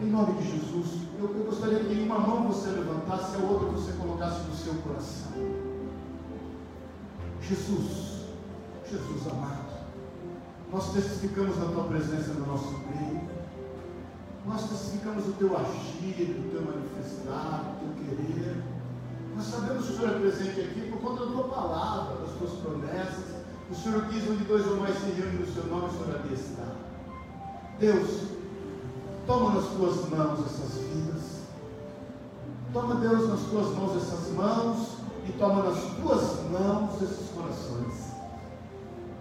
Em nome de Jesus, eu, eu gostaria que em uma mão você levantasse, a outra você colocasse no seu coração. Jesus, Jesus amado, nós testificamos a tua presença no nosso meio. Nós testificamos o teu agir, o teu manifestar, o teu querer. Nós sabemos que o Senhor é presente aqui por conta da tua palavra, das tuas promessas. O Senhor diz onde dois ou mais se reúnem no seu nome, o Senhor ali está. Deus, Toma nas tuas mãos essas vidas. Toma, Deus, nas tuas mãos essas mãos e toma nas tuas mãos esses corações.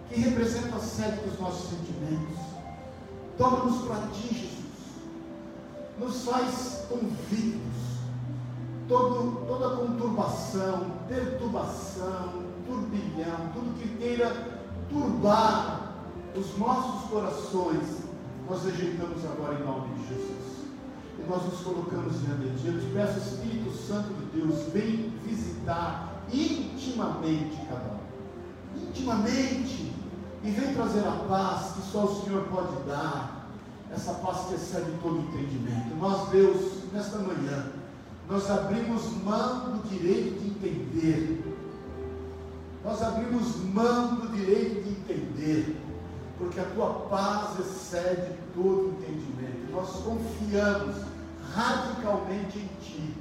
Que representam a sede dos nossos sentimentos. Toma-nos para ti, Jesus. Nos faz convictos. Todo, toda conturbação, perturbação, turbilhão, tudo que queira turbar os nossos corações, nós rejeitamos agora em nome de Jesus. E nós nos colocamos diante de Ti. Eu te peço, Espírito Santo de Deus, vem visitar intimamente cada um. Intimamente. E vem trazer a paz que só o Senhor pode dar. Essa paz que excede todo entendimento. Nós, Deus, nesta manhã, nós abrimos mão do direito de entender. Nós abrimos mão do direito de entender porque a tua paz excede todo entendimento. Nós confiamos radicalmente em ti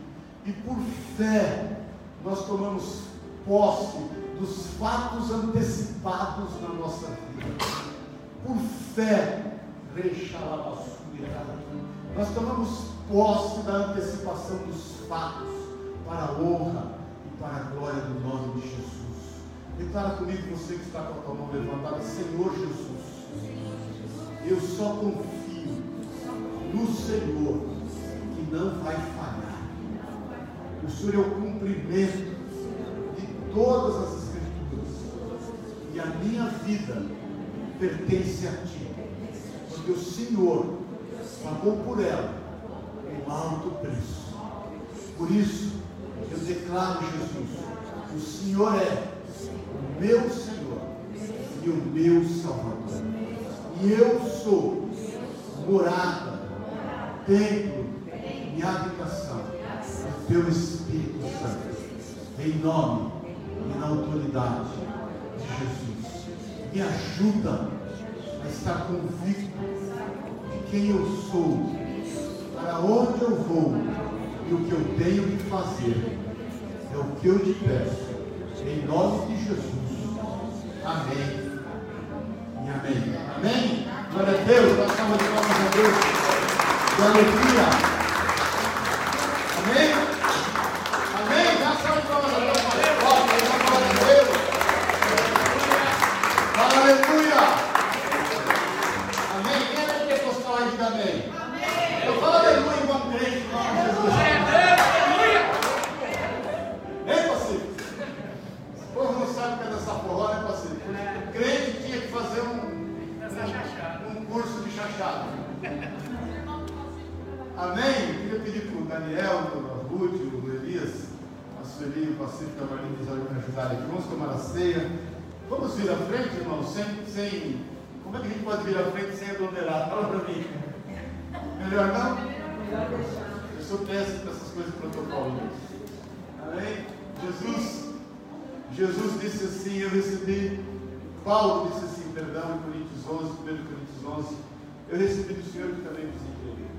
e por fé nós tomamos posse dos fatos antecipados na nossa vida. Por fé, nós tomamos posse da antecipação dos fatos para a honra e para a glória do nome de Jesus. Declara comigo você que está com a tua mão levantada, Senhor Jesus eu só confio no Senhor, que não vai falhar. Senhor é o cumprimento de todas as Escrituras. E a minha vida pertence a Ti. Porque o Senhor pagou por ela um alto preço. Por isso, eu declaro, Jesus, o Senhor é o meu Senhor e o meu Salvador. E eu sou morada, templo e habitação do teu Espírito. Em nome e na autoridade de Jesus. Me ajuda a estar convicto de quem eu sou, para onde eu vou e o que eu tenho que fazer. É o que eu te peço. Em nome de Jesus. Amém amém. Amém? Glória a Deus, de palmas a Deus. De alegria. Amém? Eu queria pedir para o Daniel, para o Rude, o Elias, a Sueli, o Pacífico, a Marinha, me ajudarem aqui. Vamos tomar a ceia. Vamos vir à frente, irmão, sem, sem. Como é que a gente pode vir à frente sem aglomerar? Fala para mim. Melhor não? Melhor. Eu sou péssimo com essas coisas de protocolo. Amém? Jesus, Jesus disse assim, eu recebi, Paulo disse assim, perdão, em Coríntios 11, 1 Coríntios 11, eu recebi do Senhor que também vos entreguei.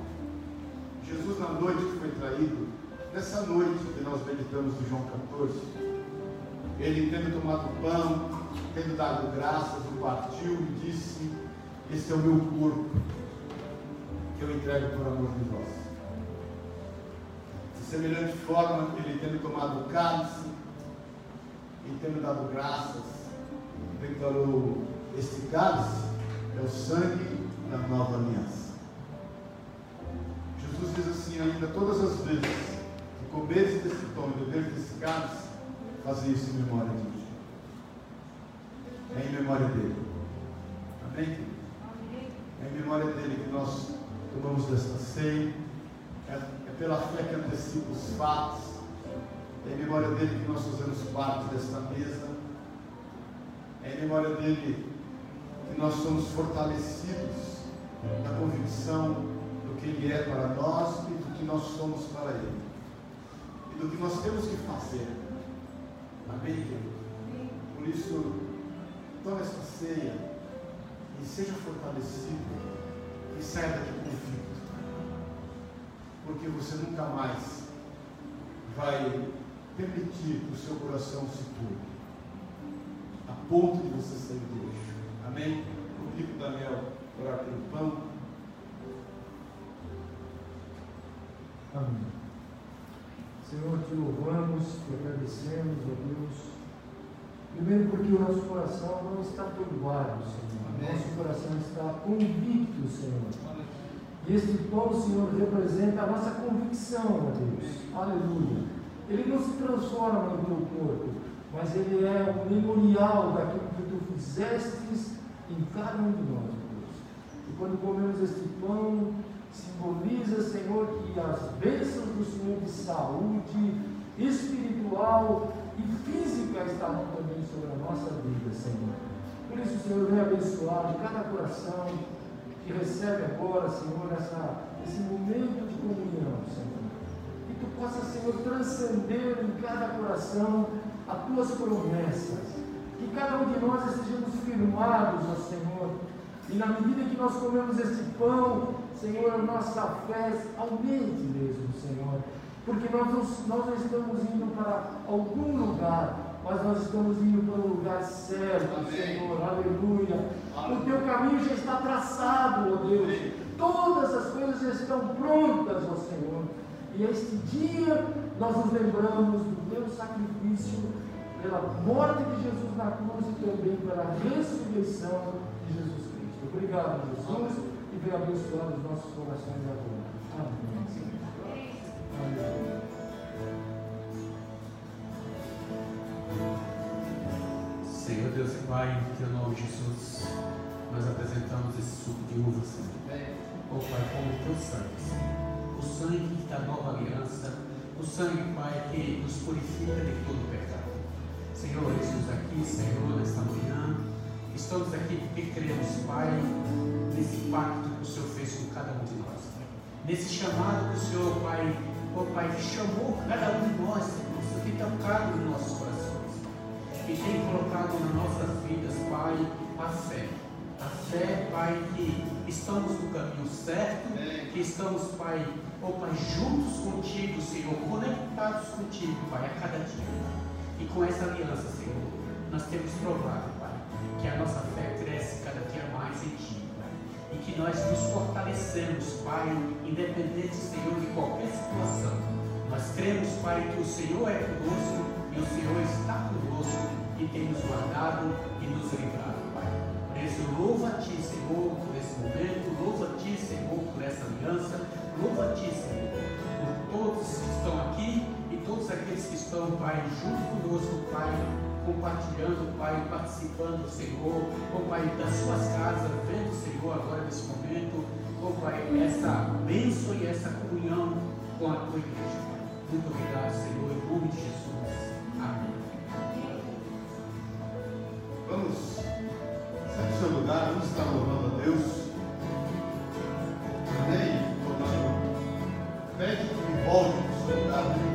Jesus na noite que foi traído, nessa noite que nós meditamos no João 14, ele tendo tomado pão, tendo dado graças, o partiu e disse, esse é o meu corpo, que eu entrego por amor de vós semelhante forma, ele tendo tomado o cálice e tendo dado graças, declarou: Este cálice é o sangue da nova aliança. Jesus diz assim ainda todas as vezes que comeres desse pão e beberes desse cálice, fazer isso em memória de mim. É em memória dele. Amém? É em memória dele que nós tomamos desta ceia. É pela fé que antecipa os fatos. É em memória dele que nós fazemos parte desta mesa. É em memória dele que nós somos fortalecidos na convicção do que ele é para nós e do que nós somos para ele. E do que nós temos que fazer. Amém, querido? Por isso, tome esta ceia e seja fortalecido e saia daqui convicto porque você nunca mais vai permitir que o seu coração se turbe, a ponto de você sair do eixo. Amém? Convido Daniel orar pelo pão. Amém. Senhor, te louvamos, te agradecemos, ó Deus. Primeiro porque o nosso coração não está turbado, Senhor. Amém. Nosso coração está convicto, Senhor. Amém e este pão, Senhor, representa a nossa convicção, ó Deus. Aleluia. Ele não se transforma no teu corpo, mas ele é o memorial daquilo que tu fizestes em cada um de nós, Deus. E quando comemos este pão, simboliza, Senhor, que as bênçãos do Senhor de saúde espiritual e física estarão também sobre a nossa vida, Senhor. Por isso, Senhor, vem abençoar cada coração que recebe agora, Senhor, essa, esse momento de comunhão, Senhor. Que tu possa, Senhor, transcender em cada coração as tuas promessas. Que cada um de nós estejamos firmados, ó Senhor. E na medida que nós comemos este pão, Senhor, a nossa fé aumente mesmo, Senhor. Porque nós, nós não estamos indo para algum lugar, mas nós estamos indo para o lugar certo, Amém. Senhor, aleluia. O teu caminho já está traçado, ó Deus. Amém. Todas as coisas já estão prontas, ó Senhor. E este dia nós nos lembramos do teu sacrifício pela morte de Jesus na cruz e também pela ressurreição de Jesus Cristo. Obrigado, Jesus, e venha abençoar os nossos corações agora. Amém. Amém. Senhor Deus e Pai, em teu nome, Jesus, nós apresentamos esse suco de uva, Senhor. Oh Pai, como o teu sangue, Senhor. O sangue da nova aliança, o sangue, Pai, que nos purifica de todo pecado. Senhor, estamos aqui, Senhor, nesta manhã. Estamos aqui porque cremos, Pai, nesse pacto que o Senhor fez com cada um de nós. Nesse chamado que o Senhor, Pai, oh Pai, chamou cada um de nós, Senhor. Senhor tem tocado no nosso coração e tem colocado nas nossas vidas, Pai, a fé. A fé, Pai, que estamos no caminho certo, que estamos, Pai, oh Pai, juntos contigo, Senhor, conectados contigo, Pai, a cada dia. E com essa aliança, Senhor, nós temos provado, Pai, que a nossa fé cresce cada dia mais em Ti, Pai. E que nós nos fortalecemos, Pai, independente, Senhor, de qualquer situação. Nós cremos, Pai, que o Senhor é conosco e o Senhor está conosco e tem nos guardado e nos livrado, Pai. Por isso, louva a Ti, Senhor, por esse momento, louva a Ti, Senhor, por essa aliança, louva a Ti, Senhor, por todos que estão aqui todos aqueles que estão, Pai, junto conosco, Pai, compartilhando, Pai, participando, Senhor, oh Pai, das suas casas, vendo, Senhor, agora nesse momento, oh Pai, essa bênção e essa comunhão com a tua igreja, Muito obrigado, Senhor, em nome de Jesus. Amém. Vamos sair seu lugar, vamos estar louvando a Deus. Amém? Pede que volte para o seu lugar.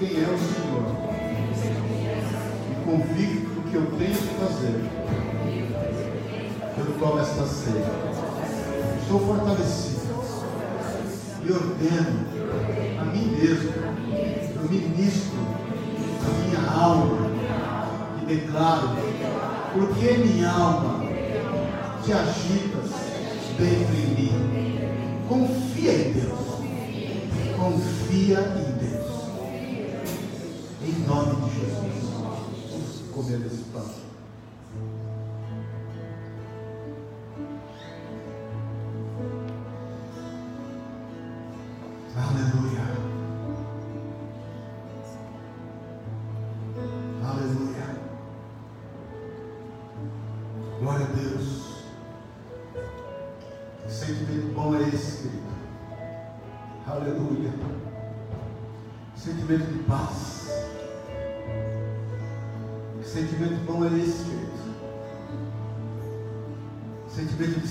quem é o Senhor. E convicto do que eu tenho que fazer. Eu tomo esta ceia. Estou fortalecido. E ordeno a mim mesmo. Eu ministro a minha alma. E declaro. Porque minha alma te agita dentro em mim. Confia em Deus. Confia em nome de Jesus. Comendo pão.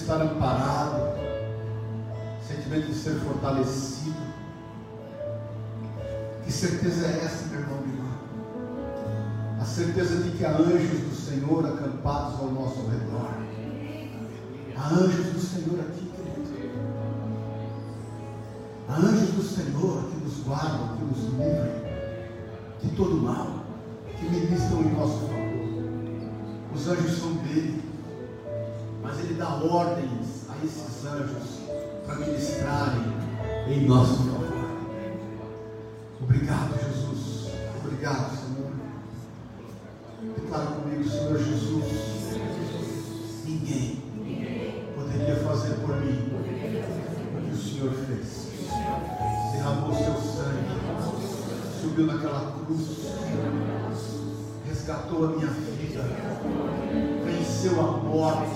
estar amparado, sentimento de ser fortalecido. Que certeza é essa, meu irmão Bilal? A certeza de que há anjos do Senhor acampados ao nosso redor. Há anjos do Senhor aqui, querido. Há anjos do Senhor que nos guardam, que nos livram de todo mal, que ministram em nosso favor. Os anjos são nosso. Obrigado, Jesus. Obrigado, Senhor. Declara comigo, Senhor Jesus. Ninguém poderia fazer por mim o que o Senhor fez. Derramou seu sangue, subiu naquela cruz, resgatou a minha vida, venceu a morte,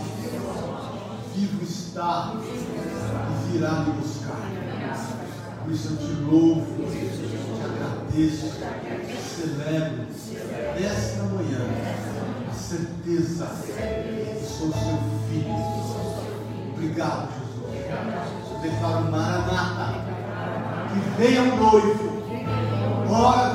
vivo está e virá me buscar. Por isso eu te louvo agradeço, celebro nesta manhã a certeza que sou seu filho. Obrigado, Jesus. Eu declaro Maranata, que venha o noivo. Ora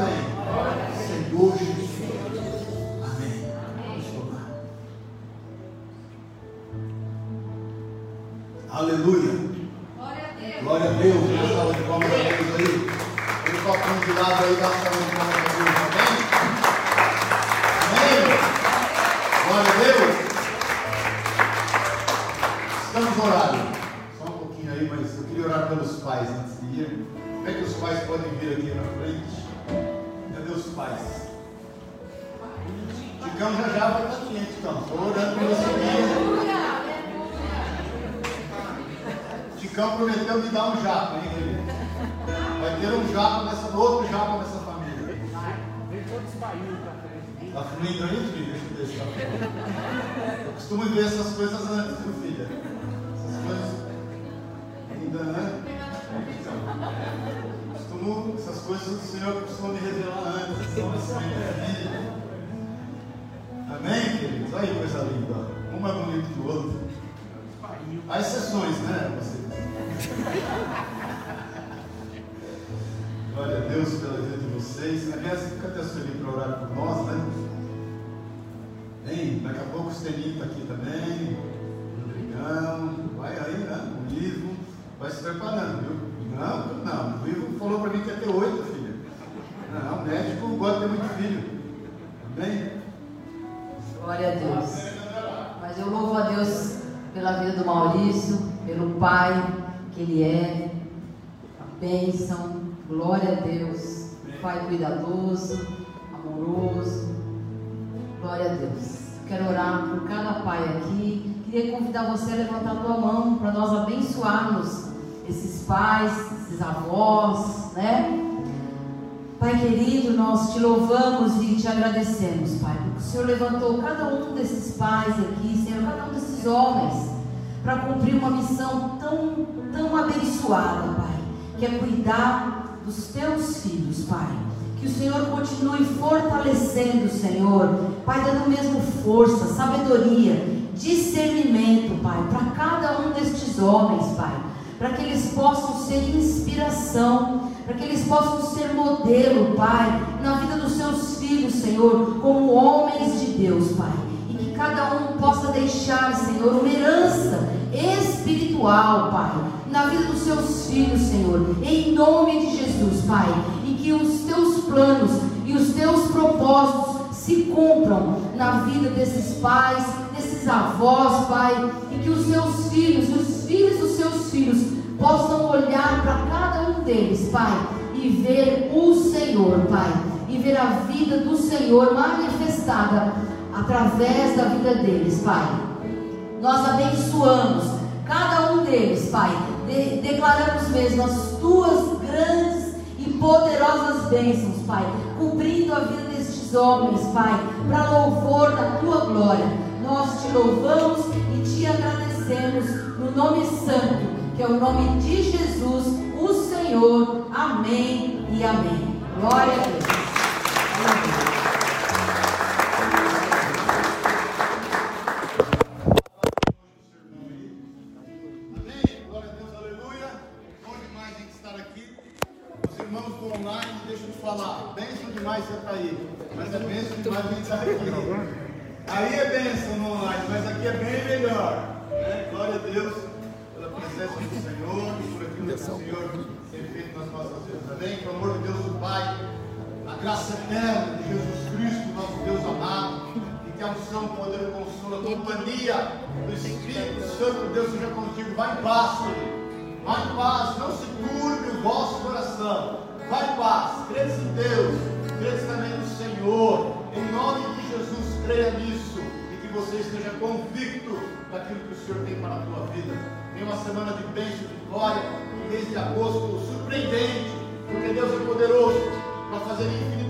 orando pelo seguinte. Ticão prometeu me dar um jato, hein, querido? Vai ter um japa nessa, outro japa nessa família. Vem todos baios pra frente. Está fluindo aí, filho? Deixa eu ver. Eu costumo ver essas coisas antes, viu, filha? Essas coisas. Ainda, né? Então, costumo, essas coisas o Senhor costuma me revelar antes. São assim, filha. Amém, queridos? Olha aí, coisa linda. Um é bonito que o outro. Há exceções, né? Vocês. Glória a Deus pela vida de vocês. Aliás, cadê a Sueli para orar por nós, né? Vem, daqui a pouco o Steninho está aqui também. Rodrigão. Vai aí, né? O livro. Vai se preparando, viu? Não, não. O livro falou para mim que ia ter oito, filha. Não, o médico gosta de ter muito filho. Amém? Do Maurício, pelo pai que ele é, a bênção, Glória a Deus. Pai cuidadoso, amoroso. Glória a Deus. Quero orar por cada pai aqui. Queria convidar você a levantar a tua mão para nós abençoarmos esses pais, esses avós, né? Pai querido, nós te louvamos e te agradecemos, Pai, porque o Senhor levantou cada um desses pais aqui, Senhor, cada um desses homens, para cumprir uma missão tão, tão abençoada, Pai, que é cuidar dos teus filhos, Pai. Que o Senhor continue fortalecendo, Senhor. Pai, dando mesmo força, sabedoria, discernimento, Pai, para cada um destes homens, Pai. Para que eles possam ser inspiração, para que eles possam ser modelo, Pai, na vida dos seus filhos, Senhor, como homens de Deus, Pai. E cada um possa deixar, Senhor, uma herança espiritual, Pai, na vida dos seus filhos, Senhor, em nome de Jesus, Pai, e que os teus planos e os teus propósitos se cumpram na vida desses pais, desses avós, Pai, e que os seus filhos, os filhos dos seus filhos, possam olhar para cada um deles, Pai, e ver o Senhor, Pai, e ver a vida do Senhor manifestada através da vida deles, Pai. Nós abençoamos cada um deles, Pai. De, declaramos mesmo as tuas grandes e poderosas bênçãos, Pai, cumprindo a vida destes homens, Pai, para louvor da tua glória. Nós te louvamos e te agradecemos no nome santo, que é o nome de Jesus, o Senhor. Amém e amém. Glória a Deus. Mas é bênção demais a gente estar aqui. Aí é bênção no online, mas aqui é bem melhor. Né? Glória a Deus pela presença do Senhor e por aquilo que o Senhor tem feito nas nossas vidas. Amém? Pelo amor de Deus, o Pai, a graça eterna de Jesus Cristo, nosso Deus amado, e que a unção, o poder, o consolo, a companhia do Espírito Santo, Deus seja contigo. Vai em paz, filho. Vai em paz, não se turbe o vosso coração. Vai em paz, crede em Deus, também no Senhor. Em nome de Jesus, creia nisso e que você esteja convicto daquilo que o Senhor tem para a tua vida. Tem uma semana de bênção, de glória, um mês de agosto surpreendente, porque Deus é poderoso para fazer infinito